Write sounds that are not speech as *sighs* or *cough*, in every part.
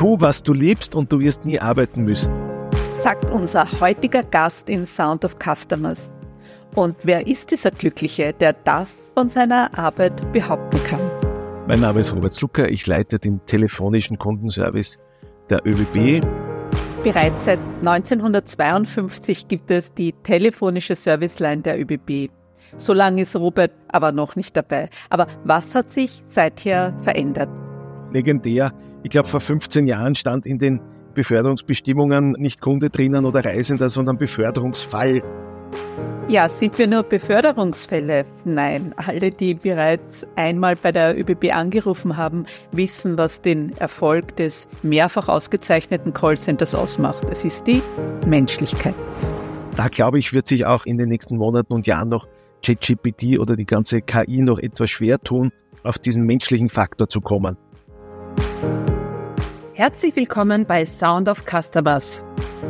Tu, was du liebst und du wirst nie arbeiten müssen. Sagt unser heutiger Gast in Sound of Customers. Und wer ist dieser Glückliche, der das von seiner Arbeit behaupten kann? Mein Name ist Robert Slucker, ich leite den telefonischen Kundenservice der ÖBB. Bereits seit 1952 gibt es die telefonische Serviceline der ÖBB. So lange ist Robert aber noch nicht dabei. Aber was hat sich seither verändert? Legendär. Ich glaube, vor 15 Jahren stand in den Beförderungsbestimmungen nicht Kunde drinnen oder Reisender, sondern Beförderungsfall. Ja, sind wir nur Beförderungsfälle? Nein, alle, die bereits einmal bei der ÖBB angerufen haben, wissen, was den Erfolg des mehrfach ausgezeichneten Callcenters ausmacht. Es ist die Menschlichkeit. Da glaube ich, wird sich auch in den nächsten Monaten und Jahren noch ChatGPT oder die ganze KI noch etwas schwer tun, auf diesen menschlichen Faktor zu kommen. Herzlich willkommen bei Sound of Customers.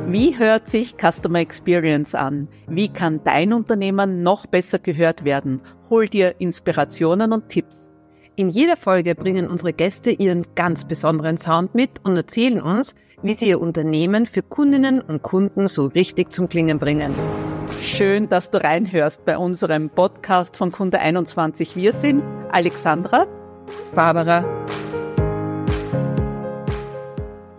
Wie hört sich Customer Experience an? Wie kann dein Unternehmen noch besser gehört werden? Hol dir Inspirationen und Tipps. In jeder Folge bringen unsere Gäste ihren ganz besonderen Sound mit und erzählen uns, wie sie ihr Unternehmen für Kundinnen und Kunden so richtig zum Klingen bringen. Schön, dass du reinhörst bei unserem Podcast von Kunde 21. Wir sind Alexandra, Barbara.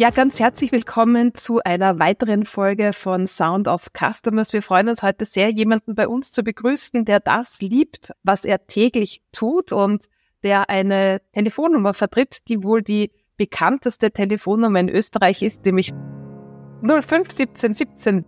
Ja, ganz herzlich willkommen zu einer weiteren Folge von Sound of Customers. Wir freuen uns heute sehr, jemanden bei uns zu begrüßen, der das liebt, was er täglich tut und der eine Telefonnummer vertritt, die wohl die bekannteste Telefonnummer in Österreich ist, nämlich 051717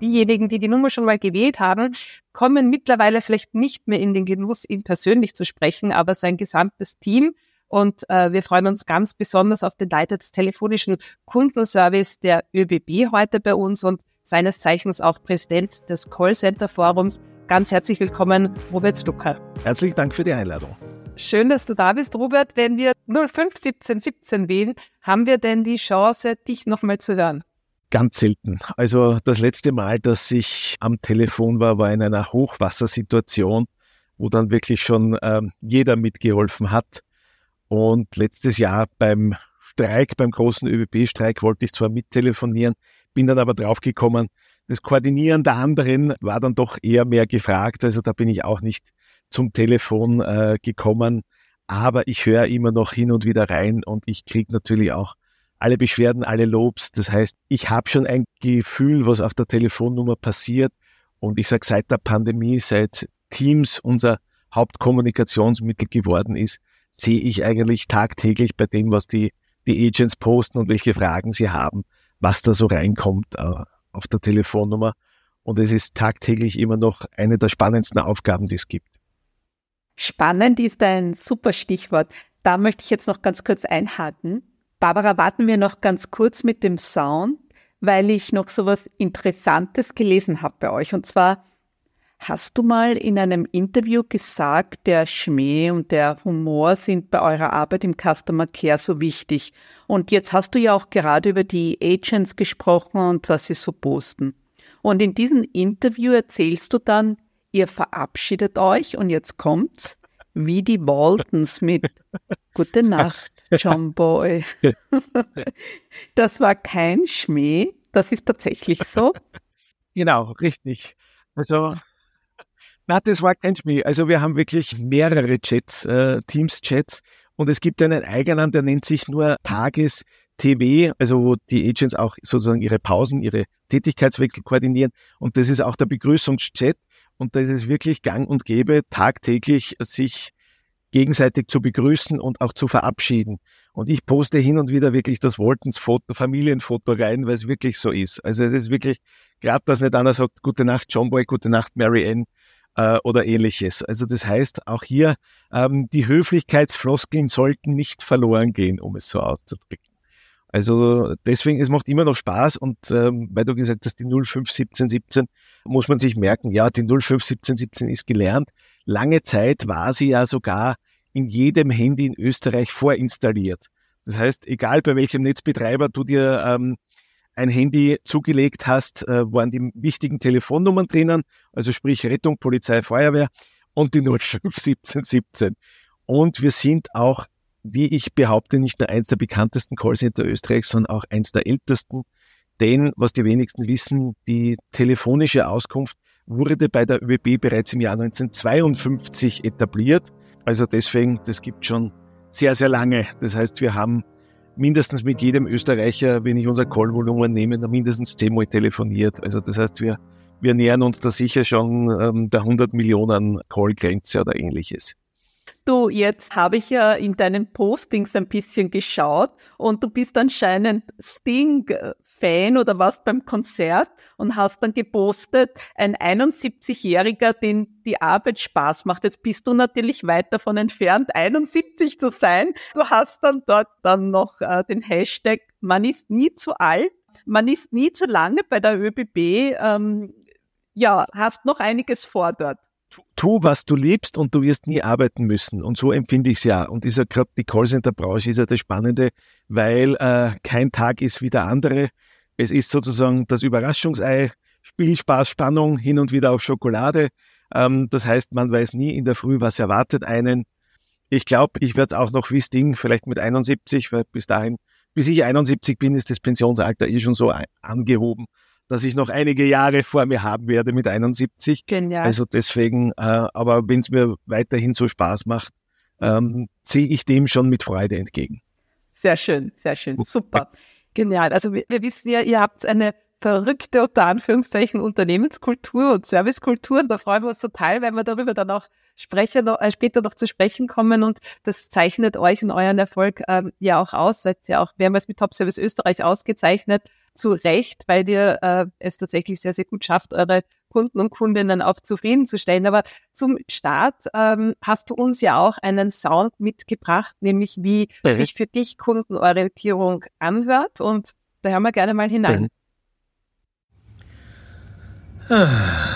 diejenigen, die die Nummer schon mal gewählt haben, kommen mittlerweile vielleicht nicht mehr in den Genuss, ihn persönlich zu sprechen, aber sein gesamtes Team. Und äh, wir freuen uns ganz besonders auf den Leiter des telefonischen Kundenservice der ÖBB heute bei uns und seines Zeichens auch Präsident des Callcenter Forums. Ganz herzlich willkommen, Robert Stucker. Herzlichen Dank für die Einladung. Schön, dass du da bist, Robert. Wenn wir 051717 wählen, haben wir denn die Chance, dich nochmal zu hören? Ganz selten. Also das letzte Mal, dass ich am Telefon war, war in einer Hochwassersituation, wo dann wirklich schon ähm, jeder mitgeholfen hat. Und letztes Jahr beim Streik, beim großen ÖBB-Streik, wollte ich zwar mittelefonieren, bin dann aber draufgekommen, das Koordinieren der anderen war dann doch eher mehr gefragt. Also da bin ich auch nicht zum Telefon äh, gekommen. Aber ich höre immer noch hin und wieder rein und ich kriege natürlich auch alle Beschwerden, alle Lobs. Das heißt, ich habe schon ein Gefühl, was auf der Telefonnummer passiert. Und ich sage, seit der Pandemie, seit Teams unser Hauptkommunikationsmittel geworden ist, sehe ich eigentlich tagtäglich bei dem, was die, die Agents posten und welche Fragen sie haben, was da so reinkommt äh, auf der Telefonnummer. Und es ist tagtäglich immer noch eine der spannendsten Aufgaben, die es gibt. Spannend ist ein super Stichwort. Da möchte ich jetzt noch ganz kurz einhaken. Barbara, warten wir noch ganz kurz mit dem Sound, weil ich noch so was Interessantes gelesen habe bei euch. Und zwar hast du mal in einem Interview gesagt, der Schmäh und der Humor sind bei eurer Arbeit im Customer Care so wichtig. Und jetzt hast du ja auch gerade über die Agents gesprochen und was sie so posten. Und in diesem Interview erzählst du dann, ihr verabschiedet euch und jetzt kommt's, wie die Waltons mit Gute *laughs* Nacht. John Boy. *laughs* das war kein Schmäh, das ist tatsächlich so. Genau, richtig. Also, na, das war kein Schmäh. Also wir haben wirklich mehrere Chats, äh, Teams-Chats und es gibt einen eigenen, der nennt sich nur Tages- TV, also wo die Agents auch sozusagen ihre Pausen, ihre Tätigkeitswechsel koordinieren. Und das ist auch der Begrüßungschat. Und da ist es wirklich gang und gäbe, tagtäglich sich gegenseitig zu begrüßen und auch zu verabschieden. Und ich poste hin und wieder wirklich das Waltons-Foto, Familienfoto rein, weil es wirklich so ist. Also es ist wirklich, gerade dass nicht einer sagt, gute Nacht John Boy, gute Nacht Mary Ann äh, oder ähnliches. Also das heißt, auch hier, ähm, die Höflichkeitsfloskeln sollten nicht verloren gehen, um es so auszudrücken. Also deswegen, es macht immer noch Spaß und ähm, weil du gesagt hast, die 051717 muss man sich merken, ja, die 051717 ist gelernt. Lange Zeit war sie ja sogar in jedem Handy in Österreich vorinstalliert. Das heißt, egal bei welchem Netzbetreiber du dir ähm, ein Handy zugelegt hast, äh, waren die wichtigen Telefonnummern drinnen, also sprich Rettung, Polizei, Feuerwehr und die 051717. *laughs* Und wir sind auch wie ich behaupte, nicht nur eins der bekanntesten Callcenter Österreichs, sondern auch eins der ältesten. Denn, was die wenigsten wissen, die telefonische Auskunft wurde bei der ÖBB bereits im Jahr 1952 etabliert. Also deswegen, das gibt schon sehr, sehr lange. Das heißt, wir haben mindestens mit jedem Österreicher, wenn ich unser Callvolumen nehme, mindestens zehnmal telefoniert. Also das heißt, wir, wir nähern uns da sicher schon ähm, der 100 Millionen Callgrenze oder ähnliches. Du, jetzt habe ich ja in deinen Postings ein bisschen geschaut und du bist anscheinend Sting-Fan oder was beim Konzert und hast dann gepostet, ein 71-Jähriger, den die Arbeit Spaß macht. Jetzt bist du natürlich weit davon entfernt, 71 zu sein. Du hast dann dort dann noch äh, den Hashtag, man ist nie zu alt, man ist nie zu lange bei der ÖBB. Ähm, ja, hast noch einiges vor dort tu, was du liebst und du wirst nie arbeiten müssen. Und so empfinde ich es ja. Und dieser gerade die Callcenter-Branche ist ja das Spannende, weil äh, kein Tag ist wie der andere. Es ist sozusagen das Überraschungsei, Spielspaß, Spannung, hin und wieder auch Schokolade. Ähm, das heißt, man weiß nie in der Früh, was erwartet einen. Ich glaube, ich werde es auch noch wie Sting, vielleicht mit 71, weil bis dahin, bis ich 71 bin, ist das Pensionsalter eh schon so angehoben dass ich noch einige Jahre vor mir haben werde mit 71. Genial. Also deswegen, äh, aber wenn es mir weiterhin so Spaß macht, ähm, ziehe ich dem schon mit Freude entgegen. Sehr schön, sehr schön, super. Genial. Also wir, wir wissen ja, ihr habt eine verrückte unter Anführungszeichen Unternehmenskultur und Servicekultur. Und da freuen wir uns total, wenn wir darüber dann auch sprechen, äh, später noch zu sprechen kommen. Und das zeichnet euch und euren Erfolg ähm, ja auch aus. Seid ja auch mehrmals mit Top Service Österreich ausgezeichnet. Zu Recht, weil ihr äh, es tatsächlich sehr, sehr gut schafft, eure Kunden und Kundinnen auch zufriedenzustellen. Aber zum Start ähm, hast du uns ja auch einen Sound mitgebracht, nämlich wie mhm. sich für dich Kundenorientierung anhört. Und da hören wir gerne mal hinein. Mhm.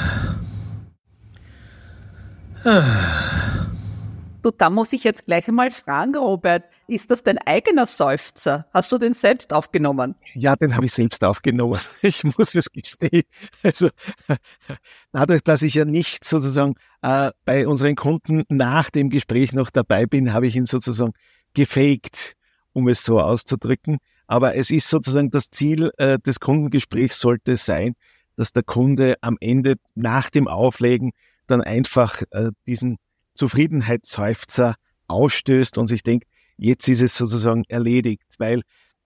Du, da muss ich jetzt gleich einmal fragen, Robert, ist das dein eigener Seufzer? Hast du den selbst aufgenommen? Ja, den habe ich selbst aufgenommen. *laughs* Ich muss es gestehen. Also dadurch, dass ich ja nicht sozusagen äh, bei unseren Kunden nach dem Gespräch noch dabei bin, habe ich ihn sozusagen gefaked, um es so auszudrücken. Aber es ist sozusagen das Ziel äh, des Kundengesprächs sollte sein, dass der Kunde am Ende nach dem Auflegen dann einfach äh, diesen Zufriedenheitsseufzer ausstößt und sich denkt, jetzt ist es sozusagen erledigt. Weil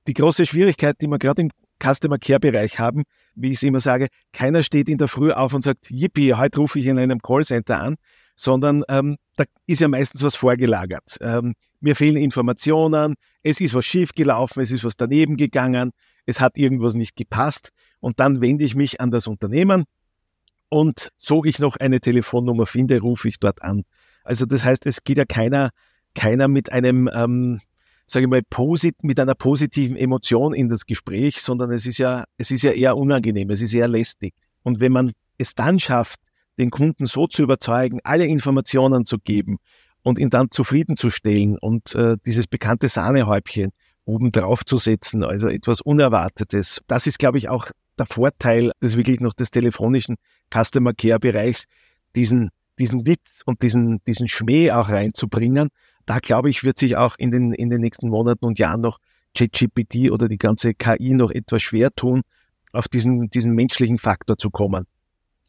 die große Schwierigkeit, die wir gerade im Customer Care Bereich haben, wie ich es immer sage, keiner steht in der Früh auf und sagt, yippie, heute rufe ich in einem Callcenter an, sondern ähm, da ist ja meistens was vorgelagert. Ähm, mir fehlen Informationen, es ist was schiefgelaufen, es ist was daneben gegangen, es hat irgendwas nicht gepasst und dann wende ich mich an das Unternehmen und so ich noch eine Telefonnummer finde, rufe ich dort an. Also das heißt, es geht ja keiner, keiner mit einem, ähm, sage ich mal, posit mit einer positiven Emotion in das Gespräch, sondern es ist ja, es ist ja eher unangenehm, es ist eher lästig. Und wenn man es dann schafft, den Kunden so zu überzeugen, alle Informationen zu geben und ihn dann zufriedenzustellen und äh, dieses bekannte Sahnehäubchen oben drauf zu setzen, also etwas Unerwartetes. Das ist, glaube ich, auch der Vorteil des wirklich noch des telefonischen Customer Care Bereichs, diesen, diesen Witz und diesen, diesen Schmäh auch reinzubringen. Da glaube ich, wird sich auch in den, in den nächsten Monaten und Jahren noch ChatGPT oder die ganze KI noch etwas schwer tun, auf diesen, diesen menschlichen Faktor zu kommen.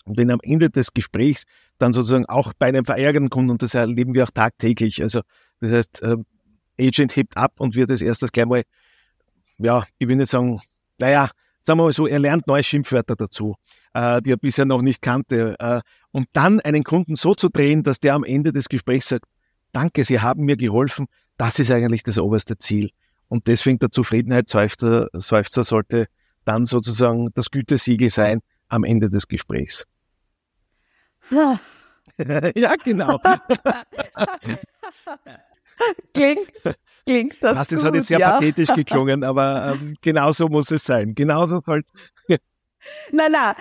Und wenn am Ende des Gesprächs dann sozusagen auch bei einem verärgerten Kunden, und das erleben wir auch tagtäglich, also das heißt, äh, Agent hebt ab und wird als erstes gleich mal, ja, ich will nicht sagen, naja, sagen wir mal so, er lernt neue Schimpfwörter dazu, äh, die er bisher noch nicht kannte. Äh, und dann einen Kunden so zu drehen, dass der am Ende des Gesprächs sagt, danke, Sie haben mir geholfen, das ist eigentlich das oberste Ziel. Und deswegen der Zufriedenheitsseufzer Seufzer sollte dann sozusagen das Gütesiegel sein am Ende des Gesprächs. *laughs* ja, genau. *laughs* klingt, klingt das. Was, das gut, hat jetzt sehr ja. pathetisch *laughs* geklungen, aber ähm, genau so muss es sein. Genau so halt. *laughs* nein, nein.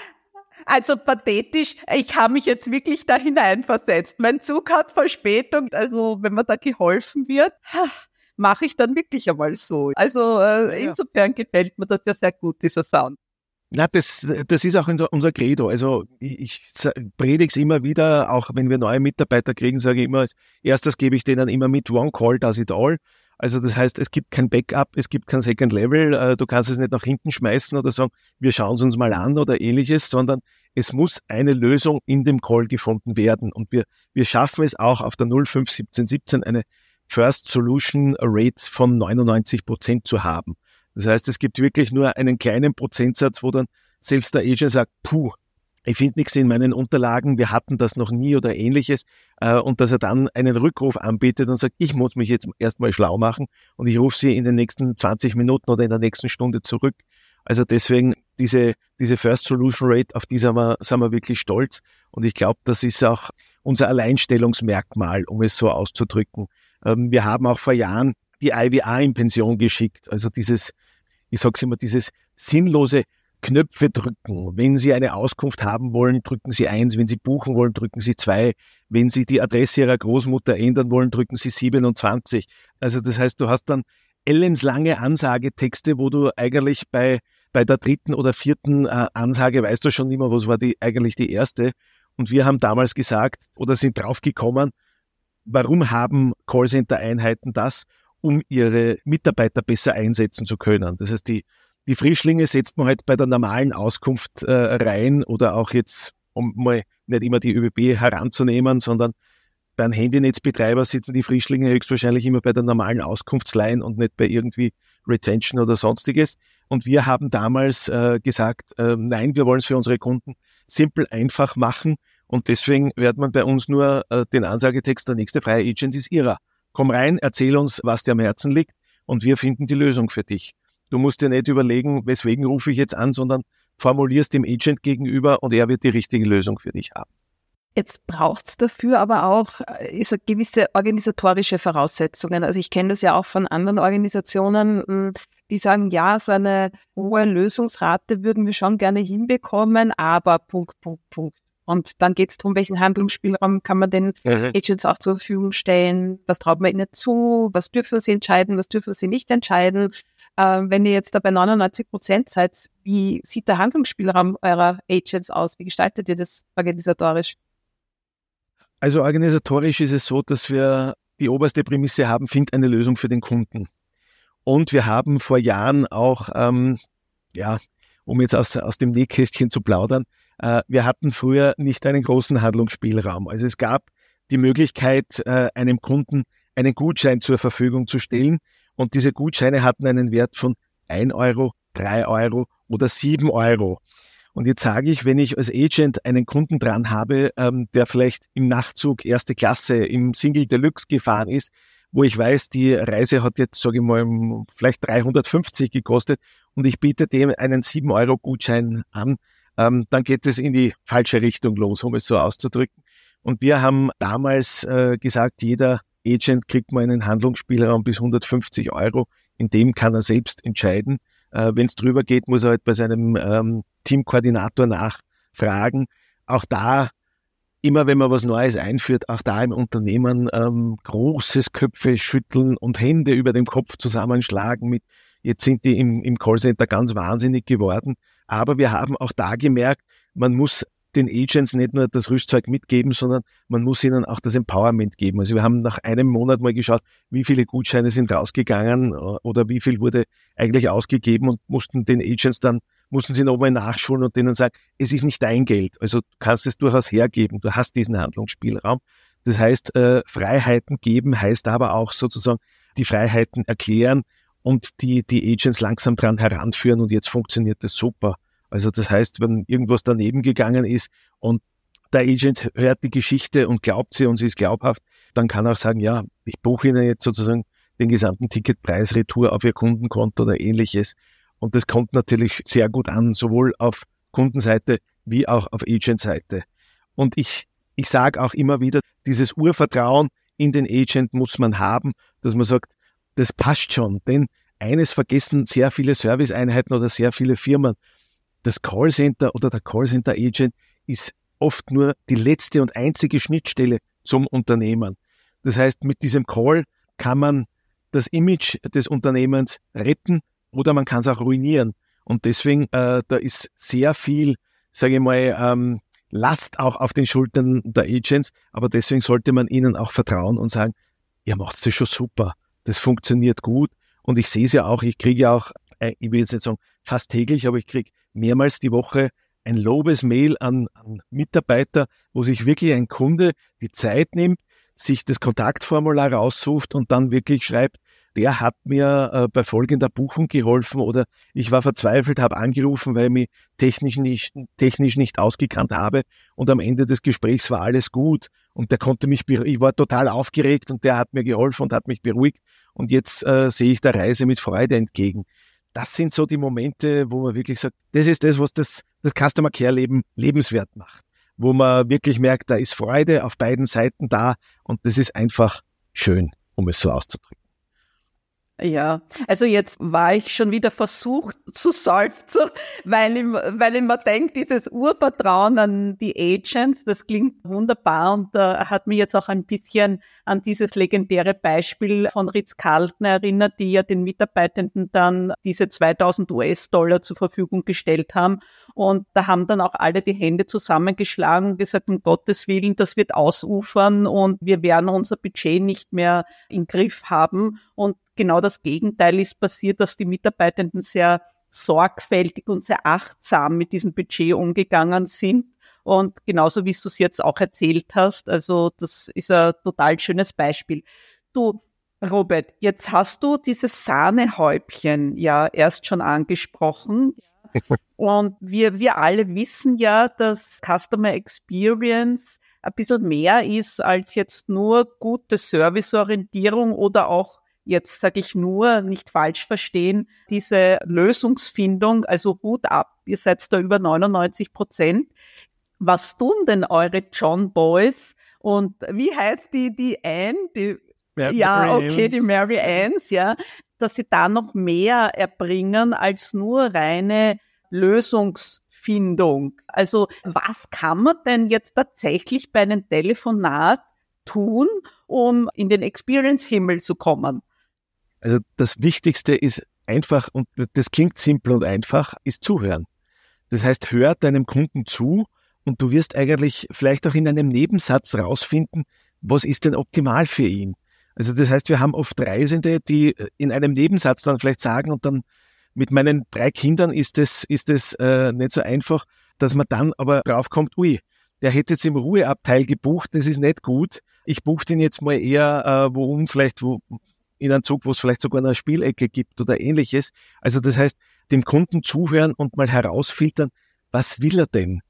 Also pathetisch, ich habe mich jetzt wirklich da hineinversetzt. Mein Zug hat Verspätung, also wenn mir da geholfen wird, *sighs* mache ich dann wirklich einmal so. Also äh, insofern gefällt mir das ja sehr gut, dieser Sound. Na, das, das ist auch unser, unser Credo. Also ich, ich predige es immer wieder, auch wenn wir neue Mitarbeiter kriegen, sage ich immer, als erstes gebe ich denen immer mit, one call does it all. Also das heißt, es gibt kein Backup, es gibt kein Second Level, äh, du kannst es nicht nach hinten schmeißen oder sagen, wir schauen es uns mal an oder ähnliches, sondern es muss eine Lösung in dem Call gefunden werden. Und wir, wir schaffen es auch auf der 051717 eine First Solution Rate von 99 Prozent zu haben. Das heißt, es gibt wirklich nur einen kleinen Prozentsatz, wo dann selbst der Agent sagt, puh, ich finde nichts in meinen Unterlagen, wir hatten das noch nie oder ähnliches, äh, und dass er dann einen Rückruf anbietet und sagt, ich muss mich jetzt erstmal schlau machen und ich rufe Sie in den nächsten 20 Minuten oder in der nächsten Stunde zurück. Also deswegen diese, diese First Solution Rate, auf die sind wir, sind wir wirklich stolz. Und ich glaube, das ist auch unser Alleinstellungsmerkmal, um es so auszudrücken. Ähm, wir haben auch vor Jahren die IWA in Pension geschickt. Also dieses, ich sage immer, dieses sinnlose Knöpfe drücken. Wenn Sie eine Auskunft haben wollen, drücken Sie eins. Wenn Sie buchen wollen, drücken Sie zwei. Wenn Sie die Adresse Ihrer Großmutter ändern wollen, drücken Sie 27. Also das heißt, du hast dann ellenslange Ansagetexte, wo du eigentlich bei, bei der dritten oder vierten äh, Ansage weißt du schon immer, was war die, eigentlich die erste. Und wir haben damals gesagt oder sind draufgekommen, warum haben Callcenter-Einheiten das? Um ihre Mitarbeiter besser einsetzen zu können. Das heißt, die die Frischlinge setzt man halt bei der normalen Auskunft äh, rein oder auch jetzt, um mal nicht immer die ÖBB heranzunehmen, sondern beim Handynetzbetreiber sitzen die Frischlinge höchstwahrscheinlich immer bei der normalen Auskunftsline und nicht bei irgendwie Retention oder sonstiges. Und wir haben damals äh, gesagt, äh, nein, wir wollen es für unsere Kunden simpel einfach machen. Und deswegen wird man bei uns nur äh, den Ansagetext, der nächste freie Agent ist Ihrer. Komm rein, erzähl uns, was dir am Herzen liegt und wir finden die Lösung für dich. Du musst dir nicht überlegen, weswegen rufe ich jetzt an, sondern formulierst dem Agent gegenüber und er wird die richtige Lösung für dich haben. Jetzt braucht es dafür aber auch äh, ist gewisse organisatorische Voraussetzungen. Also ich kenne das ja auch von anderen Organisationen, hm, die sagen, ja, so eine hohe Lösungsrate würden wir schon gerne hinbekommen, aber Punkt, Punkt, Punkt. Und dann geht es darum, welchen Handlungsspielraum kann man den mhm. Agents auch zur Verfügung stellen, was traut man ihnen zu, was dürfen sie entscheiden, was dürfen sie nicht entscheiden. Ähm, wenn ihr jetzt da bei 99 Prozent seid, wie sieht der Handlungsspielraum eurer Agents aus? Wie gestaltet ihr das organisatorisch? Also organisatorisch ist es so, dass wir die oberste Prämisse haben, find eine Lösung für den Kunden. Und wir haben vor Jahren auch, ähm, ja, um jetzt aus, aus dem Nähkästchen zu plaudern, äh, wir hatten früher nicht einen großen Handlungsspielraum. Also es gab die Möglichkeit, äh, einem Kunden einen Gutschein zur Verfügung zu stellen. Und diese Gutscheine hatten einen Wert von 1 Euro, 3 Euro oder 7 Euro. Und jetzt sage ich, wenn ich als Agent einen Kunden dran habe, ähm, der vielleicht im Nachtzug erste Klasse im Single Deluxe gefahren ist, wo ich weiß, die Reise hat jetzt, sage ich mal, vielleicht 350 gekostet und ich biete dem einen 7-Euro-Gutschein an, ähm, dann geht es in die falsche Richtung los, um es so auszudrücken. Und wir haben damals äh, gesagt, jeder Agent kriegt mal einen Handlungsspielraum bis 150 Euro. In dem kann er selbst entscheiden. Äh, Wenn es drüber geht, muss er halt bei seinem ähm, Teamkoordinator nachfragen. Auch da, immer wenn man was Neues einführt, auch da im Unternehmen ähm, großes Köpfe schütteln und Hände über dem Kopf zusammenschlagen mit, jetzt sind die im, im Callcenter ganz wahnsinnig geworden. Aber wir haben auch da gemerkt, man muss den Agents nicht nur das Rüstzeug mitgeben, sondern man muss ihnen auch das Empowerment geben. Also wir haben nach einem Monat mal geschaut, wie viele Gutscheine sind rausgegangen äh, oder wie viel wurde eigentlich ausgegeben und mussten den Agents dann, mussten sie nochmal nachschulen und denen sagen, es ist nicht dein Geld. Also du kannst es durchaus hergeben. Du hast diesen Handlungsspielraum. Das heißt, äh, Freiheiten geben heißt aber auch sozusagen die Freiheiten erklären und die, die Agents langsam dran heranführen und jetzt funktioniert das super. Also das heißt, wenn irgendwas daneben gegangen ist und der Agent hört die Geschichte und glaubt sie und sie ist glaubhaft, dann kann er auch sagen, ja, ich buche Ihnen jetzt sozusagen den gesamten Ticketpreis retour auf Ihr Kundenkonto oder ähnliches. Und das kommt natürlich sehr gut an, sowohl auf Kundenseite wie auch auf Agentseite. Und ich, ich sage auch immer wieder, dieses Urvertrauen in den Agent muss man haben, dass man sagt, das passt schon. Denn eines vergessen sehr viele Serviceeinheiten oder sehr viele Firmen. Das Callcenter oder der Callcenter Agent ist oft nur die letzte und einzige Schnittstelle zum Unternehmen. Das heißt, mit diesem Call kann man das Image des Unternehmens retten oder man kann es auch ruinieren. Und deswegen, äh, da ist sehr viel, sage ich mal, ähm, Last auch auf den Schultern der Agents, aber deswegen sollte man ihnen auch vertrauen und sagen, ihr macht es schon super das funktioniert gut. Und ich sehe es ja auch, ich kriege ja auch, äh, ich will jetzt nicht sagen fast täglich, aber ich kriege mehrmals die Woche ein Lobesmail an, an Mitarbeiter, wo sich wirklich ein Kunde die Zeit nimmt, sich das Kontaktformular raussucht und dann wirklich schreibt, der hat mir äh, bei folgender Buchung geholfen oder ich war verzweifelt, habe angerufen, weil ich mich technisch nicht, technisch nicht ausgekannt habe. Und am Ende des Gesprächs war alles gut. Und der konnte mich, ich war total aufgeregt und der hat mir geholfen und hat mich beruhigt und jetzt äh, sehe ich der Reise mit Freude entgegen. Das sind so die Momente, wo man wirklich sagt, das ist das, was das, das Customer Care Leben lebenswert macht, wo man wirklich merkt, da ist Freude auf beiden Seiten da und das ist einfach schön, um es so auszudrücken. Ja, also jetzt war ich schon wieder versucht *laughs* zu seufzen, weil ich, weil ich mir denke, dieses Urvertrauen an die Agents, das klingt wunderbar und äh, hat mich jetzt auch ein bisschen an dieses legendäre Beispiel von Ritz Carlton erinnert, die ja den Mitarbeitenden dann diese 2000 US-Dollar zur Verfügung gestellt haben. Und da haben dann auch alle die Hände zusammengeschlagen und gesagt, um Gottes Willen, das wird ausufern und wir werden unser Budget nicht mehr im Griff haben. Und genau das Gegenteil ist passiert, dass die Mitarbeitenden sehr sorgfältig und sehr achtsam mit diesem Budget umgegangen sind. Und genauso wie du es jetzt auch erzählt hast, also das ist ein total schönes Beispiel. Du, Robert, jetzt hast du dieses Sahnehäubchen ja erst schon angesprochen. Und wir, wir alle wissen ja, dass Customer Experience ein bisschen mehr ist als jetzt nur gute Serviceorientierung oder auch jetzt sage ich nur, nicht falsch verstehen, diese Lösungsfindung, also Hut ab, ihr seid da über 99 Prozent. Was tun denn eure John Boys? Und wie heißt die, die Anne? Die, Mary ja, okay, die Mary Anns, ja, dass sie da noch mehr erbringen als nur reine Lösungsfindung. Also was kann man denn jetzt tatsächlich bei einem Telefonat tun, um in den Experience-Himmel zu kommen? Also das Wichtigste ist einfach, und das klingt simpel und einfach, ist zuhören. Das heißt, hör deinem Kunden zu und du wirst eigentlich vielleicht auch in einem Nebensatz rausfinden, was ist denn optimal für ihn. Also das heißt, wir haben oft Reisende, die in einem Nebensatz dann vielleicht sagen und dann mit meinen drei Kindern ist es ist es äh, nicht so einfach, dass man dann aber draufkommt, ui, der hätte jetzt im Ruheabteil gebucht, das ist nicht gut. Ich buche den jetzt mal eher, äh, worum vielleicht, wo, in einem Zug, wo es vielleicht sogar eine Spielecke gibt oder ähnliches. Also das heißt, dem Kunden zuhören und mal herausfiltern, was will er denn?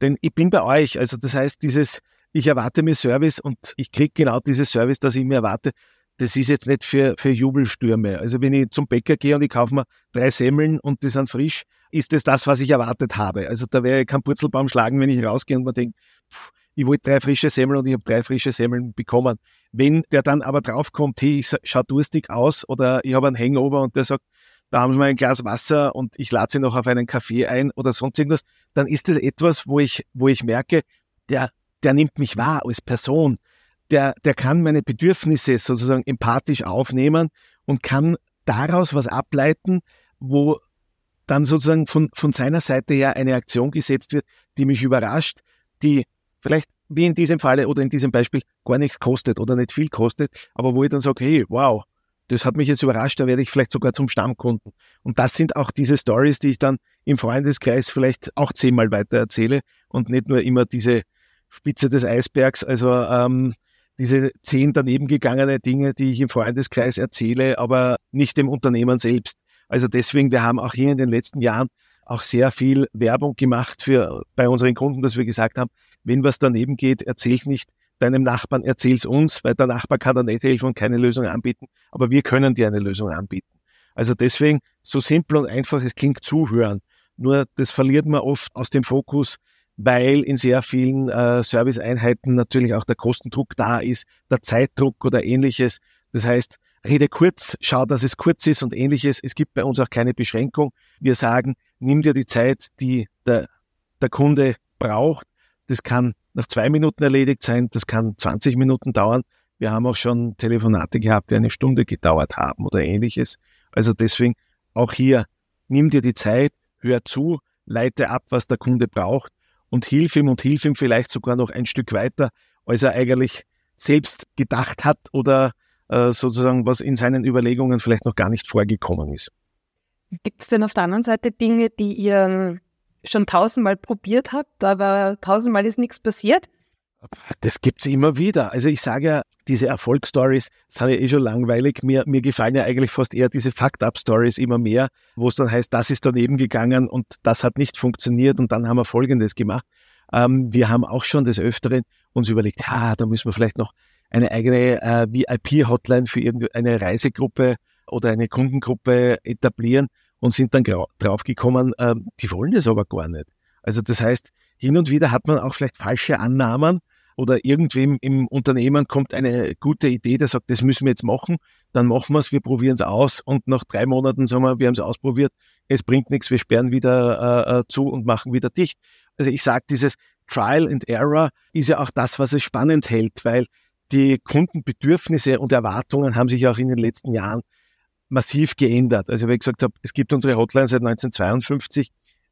Denn ich bin bei euch, also das heißt, dieses, ich erwarte mir Service und ich kriege genau dieses Service, das ich mir erwarte, das ist jetzt nicht für, für Jubelstürme. Also wenn ich zum Bäcker gehe und ich kaufe mir drei Semmeln und die sind frisch, ist das das, was ich erwartet habe. Also da wäre ich kein Purzelbaum schlagen, wenn ich rausgehe und mir denke, ich wollte drei frische Semmeln und ich habe drei frische Semmeln bekommen. Wenn der dann aber draufkommt, hey, ich schaue durstig aus oder ich habe einen Hangover und der sagt, da haben mal ein Glas Wasser und ich lade Sie noch auf einen Kaffee ein oder sonst irgendwas, dann ist das etwas, wo ich, wo ich merke, der, der nimmt mich wahr als Person. Der, der kann meine Bedürfnisse sozusagen empathisch aufnehmen und kann daraus was ableiten, wo dann sozusagen von, von seiner Seite her eine Aktion gesetzt wird, die mich überrascht, die vielleicht wie in diesem Falle oder in diesem Beispiel gar nichts kostet oder nicht viel kostet, aber wo ich dann sage, hey, wow, das hat mich jetzt überrascht, da werde ich vielleicht sogar zum Stammkunden. Und das sind auch diese Stories, die ich dann im Freundeskreis vielleicht auch zehnmal weiter erzähle und nicht nur immer diese Spitze des Eisbergs, also ähm, diese zehn daneben gegangene Dinge, die ich im Freundeskreis erzähle, aber nicht dem Unternehmen selbst. Also deswegen, wir haben auch hier in den letzten Jahren auch sehr viel Werbung gemacht für bei unseren Kunden, dass wir gesagt haben, wenn was daneben geht, erzähl's nicht deinem Nachbarn, erzähl's uns, weil der Nachbar kann da nicht helfen und keine Lösung anbieten, aber wir können dir eine Lösung anbieten. Also deswegen, so simpel und einfach, es klingt zuhören. Nur das verliert man oft aus dem Fokus, weil in sehr vielen äh, Serviceeinheiten natürlich auch der Kostendruck da ist, der Zeitdruck oder ähnliches. Das heißt, rede kurz, schau, dass es kurz ist und ähnliches. Es gibt bei uns auch keine Beschränkung. Wir sagen, nimm dir die Zeit, die der, der Kunde braucht. Das kann nach zwei Minuten erledigt sein, das kann 20 Minuten dauern. Wir haben auch schon Telefonate gehabt, die eine Stunde gedauert haben oder ähnliches. Also deswegen auch hier, nimm dir die Zeit, hör zu, leite ab, was der Kunde braucht und hilf ihm und hilf ihm vielleicht sogar noch ein Stück weiter, als er eigentlich selbst gedacht hat oder äh, sozusagen, was in seinen Überlegungen vielleicht noch gar nicht vorgekommen ist. Gibt es denn auf der anderen Seite Dinge, die ihr schon tausendmal probiert habt, aber tausendmal ist nichts passiert? Das gibt's immer wieder. Also ich sage ja, diese Erfolgsstories sind ja eh schon langweilig. Mir, mir gefallen ja eigentlich fast eher diese Fucked-Up-Stories immer mehr, wo es dann heißt, das ist daneben gegangen und das hat nicht funktioniert und dann haben wir Folgendes gemacht. Ähm, wir haben auch schon des Öfteren uns überlegt, ja, da müssen wir vielleicht noch eine eigene äh, VIP-Hotline für irgendeine Reisegruppe oder eine Kundengruppe etablieren und sind dann draufgekommen, äh, die wollen das aber gar nicht. Also das heißt, hin und wieder hat man auch vielleicht falsche Annahmen oder irgendwem im Unternehmen kommt eine gute Idee, der sagt, das müssen wir jetzt machen, dann machen wir es, wir probieren es aus und nach drei Monaten sagen wir, wir haben es ausprobiert, es bringt nichts, wir sperren wieder äh, äh, zu und machen wieder dicht. Also ich sage, dieses Trial and Error ist ja auch das, was es spannend hält, weil die Kundenbedürfnisse und Erwartungen haben sich auch in den letzten Jahren massiv geändert. Also wie ich gesagt habe, es gibt unsere Hotline seit 1952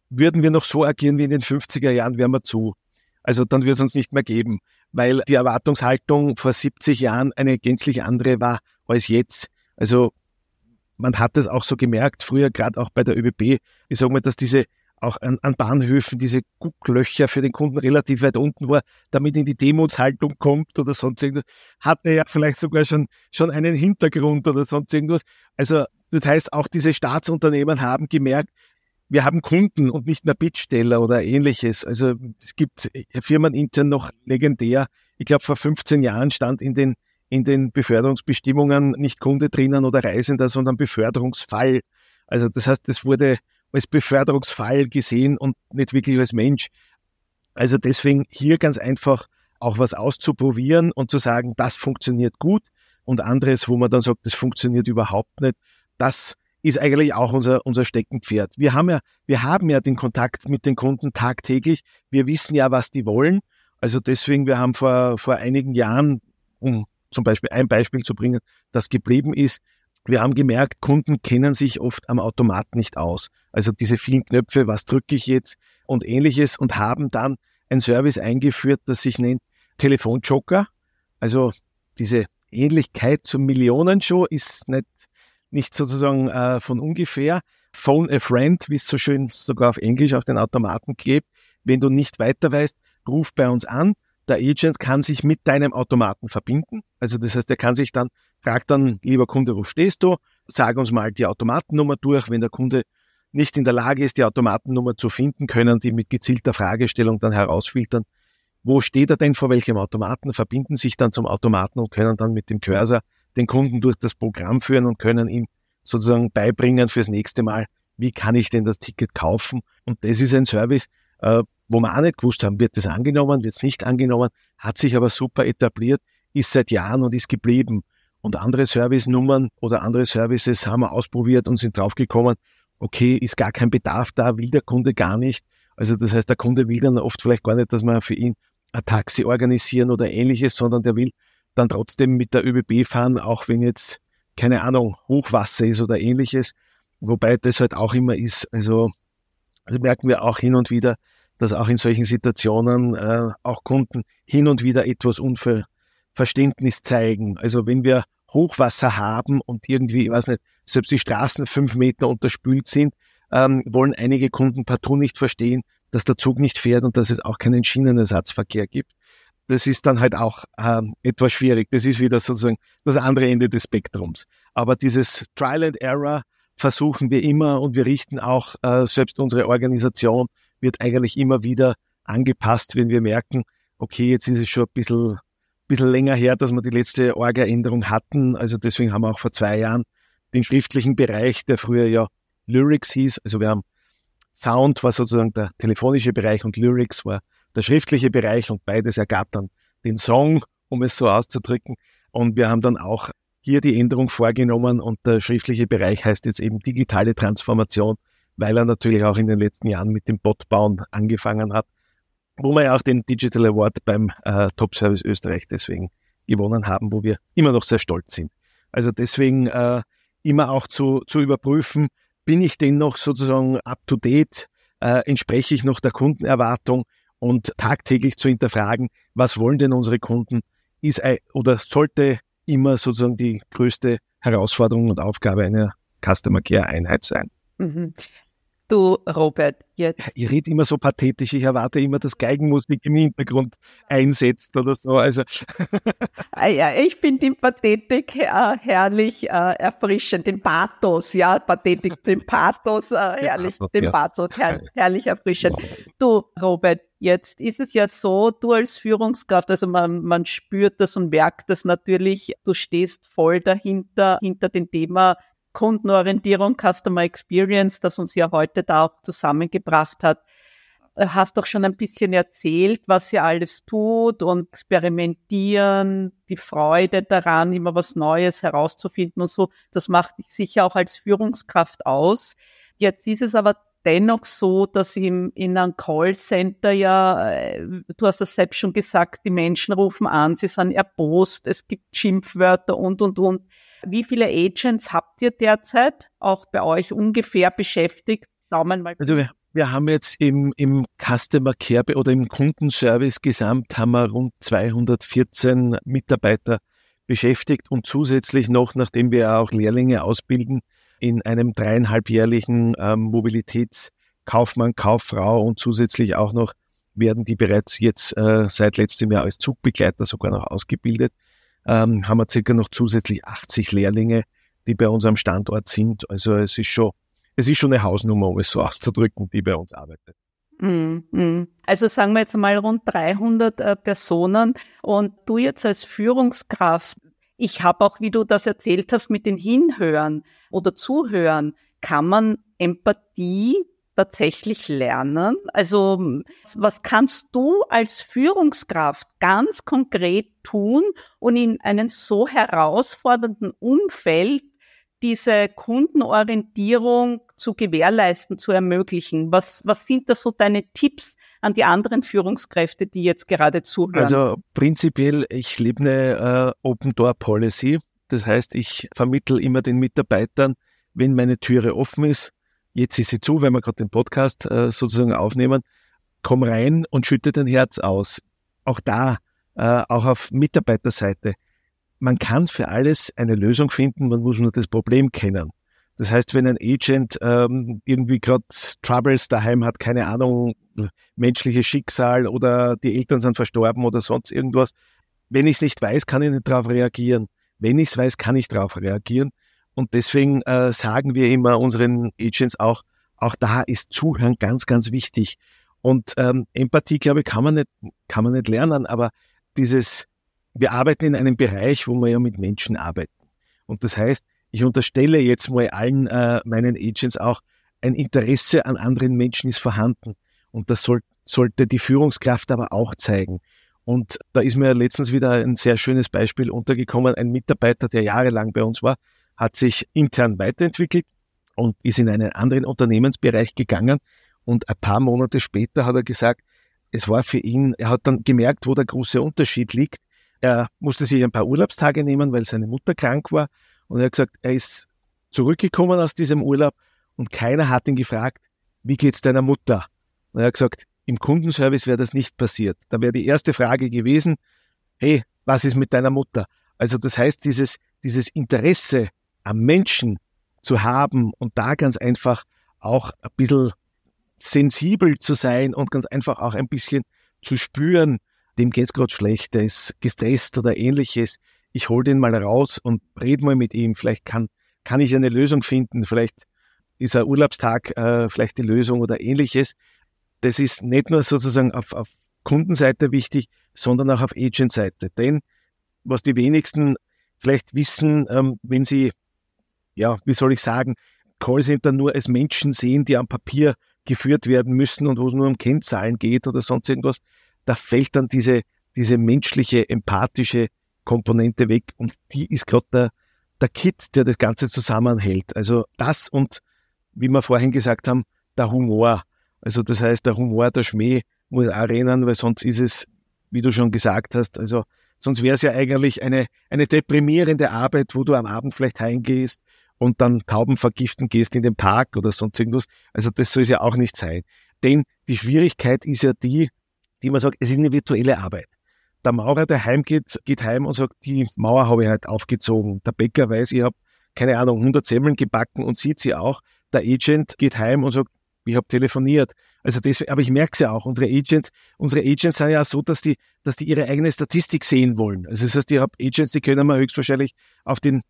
würden wir noch so agieren wie in den 50er Jahren, wären wir zu. Also dann würde es uns nicht mehr geben, weil die Erwartungshaltung vor 70 Jahren eine gänzlich andere war als jetzt. Also man hat es auch so gemerkt, früher gerade auch bei der ÖBB, ich sage mal, dass diese auch an, an Bahnhöfen diese Gucklöcher für den Kunden relativ weit unten war, damit in die Demutshaltung kommt oder sonst irgendwas, hatte ja vielleicht sogar schon, schon einen Hintergrund oder sonst irgendwas. Also das heißt, auch diese Staatsunternehmen haben gemerkt, wir haben Kunden und nicht mehr Bittsteller oder ähnliches. Also es gibt Firmen intern noch legendär. Ich glaube, vor 15 Jahren stand in den, in den Beförderungsbestimmungen nicht Kunde drinnen oder Reisender, sondern Beförderungsfall. Also das heißt, das wurde als Beförderungsfall gesehen und nicht wirklich als Mensch. Also deswegen hier ganz einfach auch was auszuprobieren und zu sagen, das funktioniert gut und anderes, wo man dann sagt, das funktioniert überhaupt nicht. Das ist eigentlich auch unser, unser Steckenpferd. Wir haben ja, wir haben ja den Kontakt mit den Kunden tagtäglich. Wir wissen ja, was die wollen. Also deswegen, wir haben vor, vor einigen Jahren, um zum Beispiel ein Beispiel zu bringen, das geblieben ist, wir haben gemerkt, Kunden kennen sich oft am Automat nicht aus. Also diese vielen Knöpfe, was drücke ich jetzt und ähnliches und haben dann ein Service eingeführt, das sich nennt Telefonjoker. Also diese Ähnlichkeit zum Millionenshow ist nicht nicht sozusagen äh, von ungefähr. Phone a friend, wie es so schön sogar auf Englisch auf den Automaten klebt. Wenn du nicht weiter weißt, ruf bei uns an. Der Agent kann sich mit deinem Automaten verbinden. Also das heißt, er kann sich dann, fragt dann, lieber Kunde, wo stehst du? Sag uns mal die Automatennummer durch. Wenn der Kunde nicht in der Lage ist, die Automatennummer zu finden, können die mit gezielter Fragestellung dann herausfiltern, wo steht er denn vor welchem Automaten, verbinden sich dann zum Automaten und können dann mit dem Cursor den Kunden durch das Programm führen und können ihm sozusagen beibringen fürs nächste Mal, wie kann ich denn das Ticket kaufen? Und das ist ein Service, äh, wo wir auch nicht gewusst haben, wird das angenommen, wird es nicht angenommen, hat sich aber super etabliert, ist seit Jahren und ist geblieben. Und andere Servicenummern oder andere Services haben wir ausprobiert und sind draufgekommen, okay, ist gar kein Bedarf da, will der Kunde gar nicht. Also das heißt, der Kunde will dann oft vielleicht gar nicht, dass wir für ihn ein Taxi organisieren oder ähnliches, sondern der will dann trotzdem mit der ÖBB fahren, auch wenn jetzt, keine Ahnung, Hochwasser ist oder ähnliches. Wobei das halt auch immer ist, also, also merken wir auch hin und wieder, dass auch in solchen Situationen äh, auch Kunden hin und wieder etwas Unverständnis zeigen. Also wenn wir Hochwasser haben und irgendwie, ich weiß nicht, selbst die Straßen fünf Meter unterspült sind, ähm, wollen einige Kunden partout nicht verstehen, dass der Zug nicht fährt und dass es auch keinen Schienenersatzverkehr gibt das ist dann halt auch ähm, etwas schwierig. Das ist wieder sozusagen das andere Ende des Spektrums. Aber dieses Trial and Error versuchen wir immer und wir richten auch, äh, selbst unsere Organisation wird eigentlich immer wieder angepasst, wenn wir merken, okay, jetzt ist es schon ein bisschen, bisschen länger her, dass wir die letzte Orga-Änderung hatten. Also deswegen haben wir auch vor zwei Jahren den schriftlichen Bereich, der früher ja Lyrics hieß, also wir haben Sound war sozusagen der telefonische Bereich und Lyrics war der schriftliche Bereich und beides ergab dann den Song, um es so auszudrücken. Und wir haben dann auch hier die Änderung vorgenommen und der schriftliche Bereich heißt jetzt eben digitale Transformation, weil er natürlich auch in den letzten Jahren mit dem Bot-Bauen angefangen hat, wo wir ja auch den Digital Award beim äh, Top Service Österreich deswegen gewonnen haben, wo wir immer noch sehr stolz sind. Also deswegen äh, immer auch zu, zu überprüfen, bin ich denn noch sozusagen up to date, äh, entspreche ich noch der Kundenerwartung und tagtäglich zu hinterfragen, was wollen denn unsere Kunden, ist oder sollte immer sozusagen die größte Herausforderung und Aufgabe einer Customer Care Einheit sein. Mhm. Du, Robert, jetzt. Ich rede immer so pathetisch. Ich erwarte immer, dass Geigenmusik im Hintergrund einsetzt oder so. Also. *laughs* Ah ja, ich finde die Pathetik äh, herrlich äh, erfrischend. Den Pathos, ja, Pathetik, den Pathos, äh, herrlich, den ja. Pathos, her herrlich erfrischend. Du, Robert, jetzt ist es ja so, du als Führungskraft, also man, man spürt das und merkt das natürlich, du stehst voll dahinter, hinter dem Thema Kundenorientierung, Customer Experience, das uns ja heute da auch zusammengebracht hat. Äh, hast doch schon ein bisschen erzählt, was ihr alles tut und experimentieren, die Freude daran, immer was Neues herauszufinden und so. Das macht dich sicher auch als Führungskraft aus. Jetzt ist es aber dennoch so, dass im, in einem Callcenter ja, äh, du hast das selbst schon gesagt, die Menschen rufen an, sie sind erbost, es gibt Schimpfwörter und, und, und. Wie viele Agents habt ihr derzeit auch bei euch ungefähr beschäftigt? Daumen mal. Also wir, haben jetzt im, im Customer Care oder im Kundenservice gesamt haben wir rund 214 Mitarbeiter beschäftigt und zusätzlich noch, nachdem wir auch Lehrlinge ausbilden, in einem dreieinhalbjährlichen ähm, Mobilitätskaufmann, Kauffrau und zusätzlich auch noch werden die bereits jetzt äh, seit letztem Jahr als Zugbegleiter sogar noch ausgebildet ähm, haben wir circa noch zusätzlich 80 Lehrlinge, die bei uns am Standort sind. Also es ist schon, es ist schon eine Hausnummer, um es so *laughs* auszudrücken, die bei uns arbeitet. Mm, mm. Also sagen wir jetzt mal rund 300 äh, Personen und du jetzt als Führungskraft, ich habe auch, wie du das erzählt hast, mit den Hinhören oder Zuhören, kann man Empathie tatsächlich lernen? Also was kannst du als Führungskraft ganz konkret tun und in einem so herausfordernden Umfeld diese Kundenorientierung zu gewährleisten, zu ermöglichen? Was, was sind da so deine Tipps an die anderen Führungskräfte, die jetzt gerade zuhören? Also prinzipiell, ich lebe eine äh, Open Door Policy. Das heißt, ich vermittel immer den Mitarbeitern, wenn meine Türe offen ist, jetzt ist sie zu, wenn wir gerade den Podcast äh, sozusagen aufnehmen, komm rein und schütte dein Herz aus. Auch da, äh, auch auf Mitarbeiterseite. Man kann für alles eine Lösung finden, man muss nur das Problem kennen. Das heißt, wenn ein Agent ähm, irgendwie gerade Troubles daheim hat, keine Ahnung, menschliches Schicksal oder die Eltern sind verstorben oder sonst irgendwas, wenn ich es nicht weiß, kann ich nicht darauf reagieren. Wenn ich es weiß, kann ich darauf reagieren. Und deswegen äh, sagen wir immer unseren Agents auch, auch da ist Zuhören ganz, ganz wichtig. Und ähm, Empathie, glaube ich, kann man nicht, kann man nicht lernen, aber dieses, wir arbeiten in einem Bereich, wo wir ja mit Menschen arbeiten. Und das heißt, ich unterstelle jetzt mal allen äh, meinen Agents auch, ein Interesse an anderen Menschen ist vorhanden. Und das soll, sollte die Führungskraft aber auch zeigen. Und da ist mir letztens wieder ein sehr schönes Beispiel untergekommen. Ein Mitarbeiter, der jahrelang bei uns war, hat sich intern weiterentwickelt und ist in einen anderen Unternehmensbereich gegangen. Und ein paar Monate später hat er gesagt, es war für ihn, er hat dann gemerkt, wo der große Unterschied liegt. Er musste sich ein paar Urlaubstage nehmen, weil seine Mutter krank war. Und er hat gesagt, er ist zurückgekommen aus diesem Urlaub und keiner hat ihn gefragt, wie geht's deiner Mutter? Und er hat gesagt, im Kundenservice wäre das nicht passiert. Da wäre die erste Frage gewesen, hey, was ist mit deiner Mutter? Also das heißt, dieses, dieses Interesse am Menschen zu haben und da ganz einfach auch ein bisschen sensibel zu sein und ganz einfach auch ein bisschen zu spüren, dem geht's gerade schlecht, der ist gestresst oder ähnliches. Ich hol den mal raus und red mal mit ihm. Vielleicht kann, kann ich eine Lösung finden. Vielleicht ist ein Urlaubstag äh, vielleicht die Lösung oder ähnliches. Das ist nicht nur sozusagen auf, auf Kundenseite wichtig, sondern auch auf Agentseite. Denn was die wenigsten vielleicht wissen, ähm, wenn sie ja, wie soll ich sagen, Callcenter nur als Menschen sehen, die am Papier geführt werden müssen und wo es nur um Kennzahlen geht oder sonst irgendwas, da fällt dann diese, diese menschliche, empathische Komponente weg und die ist gerade der, der Kit, der das Ganze zusammenhält. Also das und, wie wir vorhin gesagt haben, der Humor. Also das heißt, der Humor, der Schmäh muss auch rennen, weil sonst ist es, wie du schon gesagt hast, also sonst wäre es ja eigentlich eine, eine deprimierende Arbeit, wo du am Abend vielleicht heimgehst und dann Tauben vergiften gehst in den Park oder sonst irgendwas. Also das soll es ja auch nicht sein. Denn die Schwierigkeit ist ja die, die man sagt, es ist eine virtuelle Arbeit. Der Maurer, der heimgeht, geht heim und sagt, die Mauer habe ich halt aufgezogen. Der Bäcker weiß, ich habe, keine Ahnung, 100 Semmeln gebacken und sieht sie auch. Der Agent geht heim und sagt, ich habe telefoniert. Also deswegen, aber ich merke es ja auch, unsere Agents, unsere Agents sind ja so, dass die, dass die ihre eigene Statistik sehen wollen. Also das heißt, ich habe Agents, die können mir höchstwahrscheinlich auf den,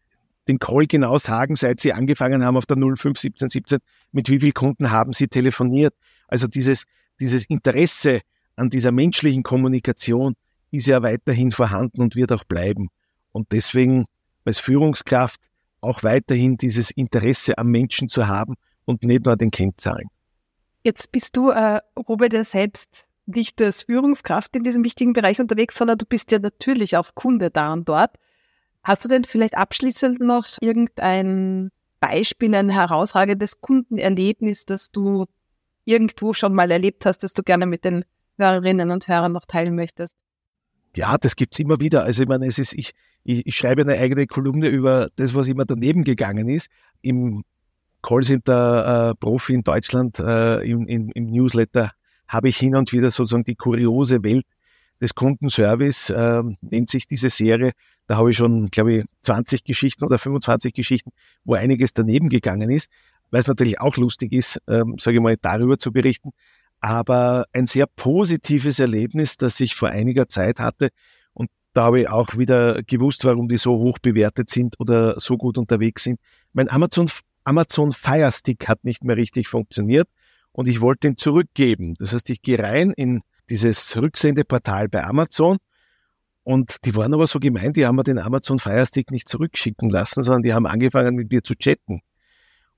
den Call genau sagen, seit sie angefangen haben auf der 051717, mit wie vielen Kunden haben sie telefoniert. Also dieses, dieses Interesse an dieser menschlichen Kommunikation ist ja weiterhin vorhanden und wird auch bleiben. Und deswegen als Führungskraft auch weiterhin dieses Interesse am Menschen zu haben und nicht nur an den Kennzahlen. Jetzt bist du, äh, Robert, ja selbst nicht als Führungskraft in diesem wichtigen Bereich unterwegs, sondern du bist ja natürlich auch Kunde da und dort. Hast du denn vielleicht abschließend noch irgendein Beispiel, ein herausragendes Kundenerlebnis, das du irgendwo schon mal erlebt hast, das du gerne mit den Hörerinnen und Hörern noch teilen möchtest? Ja, das gibt's immer wieder. Also ich meine, es ist, ich, ich, ich schreibe eine eigene Kolumne über das, was immer daneben gegangen ist. Im Callcenter-Profi in Deutschland äh, im, im, im Newsletter habe ich hin und wieder sozusagen die kuriose Welt des Kundenservice, äh, nennt sich diese Serie. Da habe ich schon, glaube ich, 20 Geschichten oder 25 Geschichten, wo einiges daneben gegangen ist, weil es natürlich auch lustig ist, ähm, sage ich mal, darüber zu berichten. Aber ein sehr positives Erlebnis, das ich vor einiger Zeit hatte. Und da habe ich auch wieder gewusst, warum die so hoch bewertet sind oder so gut unterwegs sind. Mein Amazon Amazon Fire Stick hat nicht mehr richtig funktioniert und ich wollte ihn zurückgeben. Das heißt, ich gehe rein in dieses Rücksendeportal bei Amazon und die waren aber so gemein, die haben mir den Amazon Fire Stick nicht zurückschicken lassen, sondern die haben angefangen mit mir zu chatten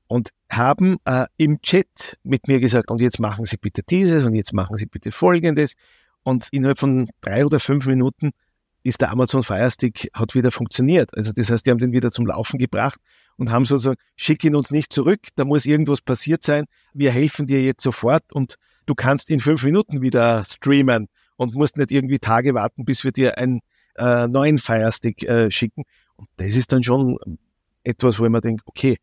und haben äh, im Chat mit mir gesagt, und jetzt machen Sie bitte dieses und jetzt machen Sie bitte folgendes. Und innerhalb von drei oder fünf Minuten ist der Amazon Fire Stick, hat wieder funktioniert. Also das heißt, die haben den wieder zum Laufen gebracht und haben sozusagen, schick ihn uns nicht zurück, da muss irgendwas passiert sein, wir helfen dir jetzt sofort und du kannst in fünf Minuten wieder streamen und musst nicht irgendwie Tage warten, bis wir dir einen äh, neuen Firestick äh, schicken. Und das ist dann schon etwas, wo ich mir denke, okay,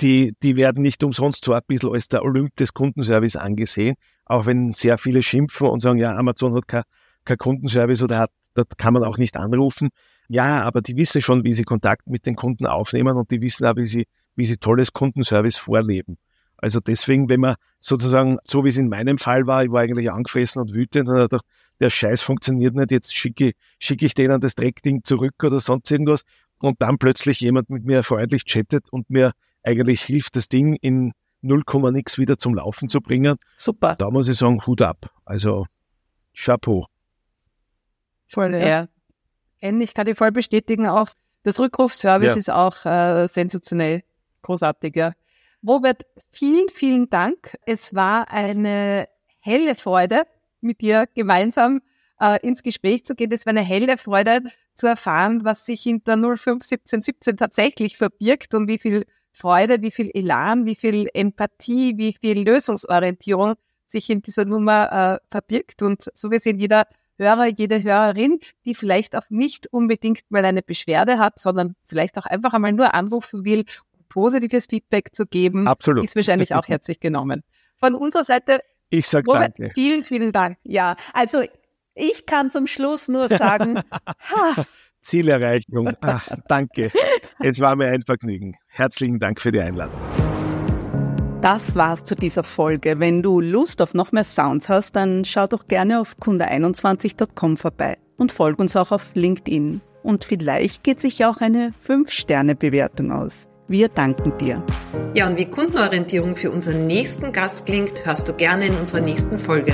die, die werden nicht umsonst so ein bisschen als der Olymp des Kundenservice angesehen, auch wenn sehr viele schimpfen und sagen, ja, Amazon hat kein, kein Kundenservice oder hat, da kann man auch nicht anrufen. Ja, aber die wissen schon, wie sie Kontakt mit den Kunden aufnehmen und die wissen auch, wie sie, wie sie tolles Kundenservice vorleben. Also deswegen, wenn man sozusagen, so wie es in meinem Fall war, ich war eigentlich angefressen und wütend und dachte, der Scheiß funktioniert nicht, jetzt schicke, schicke ich denen das Dreckding zurück oder sonst irgendwas und dann plötzlich jemand mit mir freundlich chattet und mir eigentlich hilft, das Ding in 0, nix wieder zum Laufen zu bringen. Super. Da muss ich sagen, Hut ab. Also Chapeau. Voll, ja. ja ich kann die voll bestätigen. Auch das Rückrufservice ja. ist auch äh, sensationell, großartig. Ja. Robert, vielen, vielen Dank. Es war eine helle Freude, mit dir gemeinsam äh, ins Gespräch zu gehen. Es war eine helle Freude zu erfahren, was sich hinter 051717 tatsächlich verbirgt und wie viel Freude, wie viel Elan, wie viel Empathie, wie viel Lösungsorientierung sich in dieser Nummer äh, verbirgt. Und so gesehen, jeder Hörer, jede Hörerin, die vielleicht auch nicht unbedingt mal eine Beschwerde hat, sondern vielleicht auch einfach einmal nur anrufen will, positives Feedback zu geben, Absolut. ist wahrscheinlich auch herzlich genommen. Von unserer Seite, ich sag Robert, danke. Vielen, vielen Dank. Ja, also ich kann zum Schluss nur sagen, *laughs* ha, Zielerreichung. Ach, danke. Es war mir ein Vergnügen. Herzlichen Dank für die Einladung. Das war's zu dieser Folge. Wenn du Lust auf noch mehr Sounds hast, dann schau doch gerne auf kunde21.com vorbei und folg uns auch auf LinkedIn. Und vielleicht geht sich auch eine 5-Sterne-Bewertung aus. Wir danken dir. Ja, und wie Kundenorientierung für unseren nächsten Gast klingt, hörst du gerne in unserer nächsten Folge.